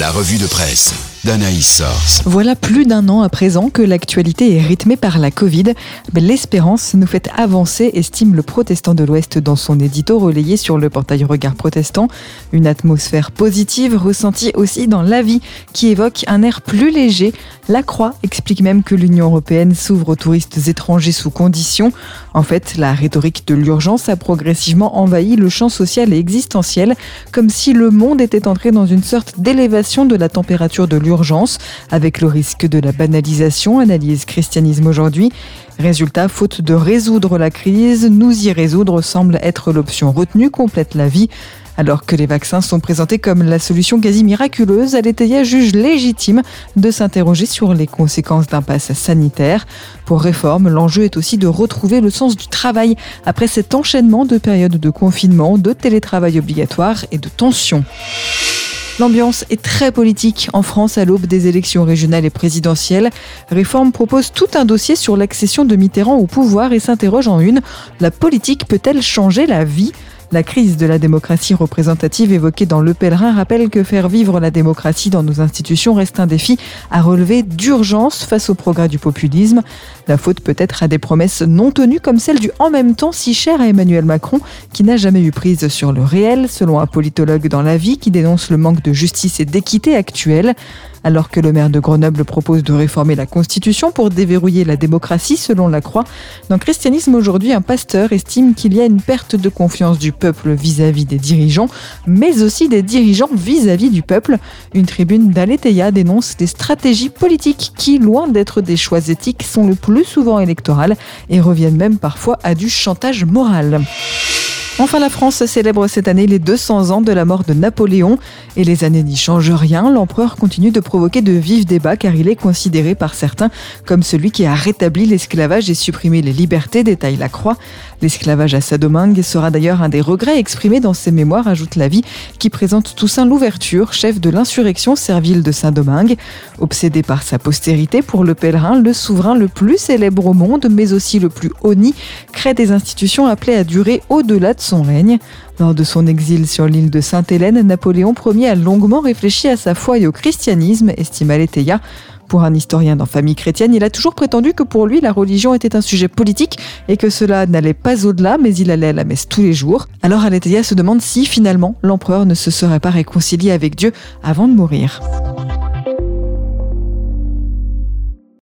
La revue de presse d'Anaïs Source. Voilà plus d'un an à présent que l'actualité est rythmée par la Covid. L'espérance nous fait avancer, estime le protestant de l'Ouest dans son édito relayé sur le portail Regard Protestant. Une atmosphère positive ressentie aussi dans l'avis qui évoque un air plus léger. La Croix explique même que l'Union européenne s'ouvre aux touristes étrangers sous conditions. En fait, la rhétorique de l'urgence a progressivement envahi le champ social et existentiel, comme si le monde était entré dans une sorte d'élévation de la température de l'urgence urgence, avec le risque de la banalisation, analyse Christianisme aujourd'hui. Résultat, faute de résoudre la crise, nous y résoudre semble être l'option retenue, complète la vie. Alors que les vaccins sont présentés comme la solution quasi miraculeuse, Aletheia juge légitime de s'interroger sur les conséquences d'un pass sanitaire. Pour réforme, l'enjeu est aussi de retrouver le sens du travail après cet enchaînement de périodes de confinement, de télétravail obligatoire et de tension. L'ambiance est très politique en France à l'aube des élections régionales et présidentielles. Réforme propose tout un dossier sur l'accession de Mitterrand au pouvoir et s'interroge en une, la politique peut-elle changer la vie? La crise de la démocratie représentative évoquée dans Le Pèlerin rappelle que faire vivre la démocratie dans nos institutions reste un défi à relever d'urgence face au progrès du populisme. La faute peut être à des promesses non tenues comme celle du en même temps si cher à Emmanuel Macron qui n'a jamais eu prise sur le réel, selon un politologue dans la vie qui dénonce le manque de justice et d'équité actuelle alors que le maire de Grenoble propose de réformer la Constitution pour déverrouiller la démocratie selon la Croix. Dans Christianisme aujourd'hui, un pasteur estime qu'il y a une perte de confiance du peuple vis-à-vis des dirigeants, mais aussi des dirigeants vis-à-vis du peuple. Une tribune d'Aletheia dénonce des stratégies politiques qui, loin d'être des choix éthiques, sont le plus souvent électorales et reviennent même parfois à du chantage moral. Enfin, la France célèbre cette année les 200 ans de la mort de Napoléon. Et les années n'y changent rien. L'empereur continue de provoquer de vifs débats car il est considéré par certains comme celui qui a rétabli l'esclavage et supprimé les libertés, détaille la Croix. L'esclavage à Sadomingue sera d'ailleurs un des regrets exprimés dans ses mémoires, ajoute la vie, qui présente Toussaint Louverture, chef de l'insurrection servile de Saint-Domingue. Obsédé par sa postérité, pour le pèlerin, le souverain le plus célèbre au monde, mais aussi le plus honni, crée des institutions appelées à durer au-delà de son règne. Lors de son exil sur l'île de Sainte-Hélène, Napoléon Ier a longuement réfléchi à sa foi et au christianisme, estime Aletheia. Pour un historien dans famille chrétienne, il a toujours prétendu que pour lui, la religion était un sujet politique et que cela n'allait pas au-delà, mais il allait à la messe tous les jours. Alors Aletheia se demande si finalement l'empereur ne se serait pas réconcilié avec Dieu avant de mourir.